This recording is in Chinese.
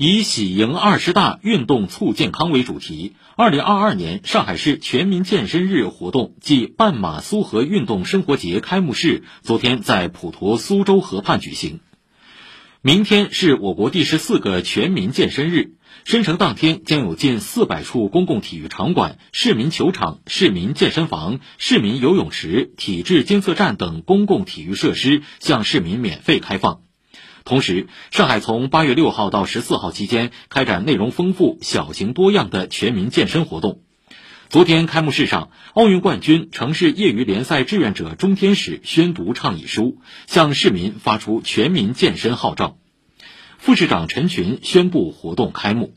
以“喜迎二十大，运动促健康”为主题，二零二二年上海市全民健身日活动暨半马苏河运动生活节开幕式昨天在普陀苏州河畔举行。明天是我国第十四个全民健身日，申城当天将有近四百处公共体育场馆、市民球场、市民健身房、市民游泳池、体质监测站等公共体育设施向市民免费开放。同时，上海从八月六号到十四号期间开展内容丰富、小型多样的全民健身活动。昨天开幕式上，奥运冠军、城市业余联赛志愿者钟天使宣读倡议书，向市民发出全民健身号召。副市长陈群宣布活动开幕。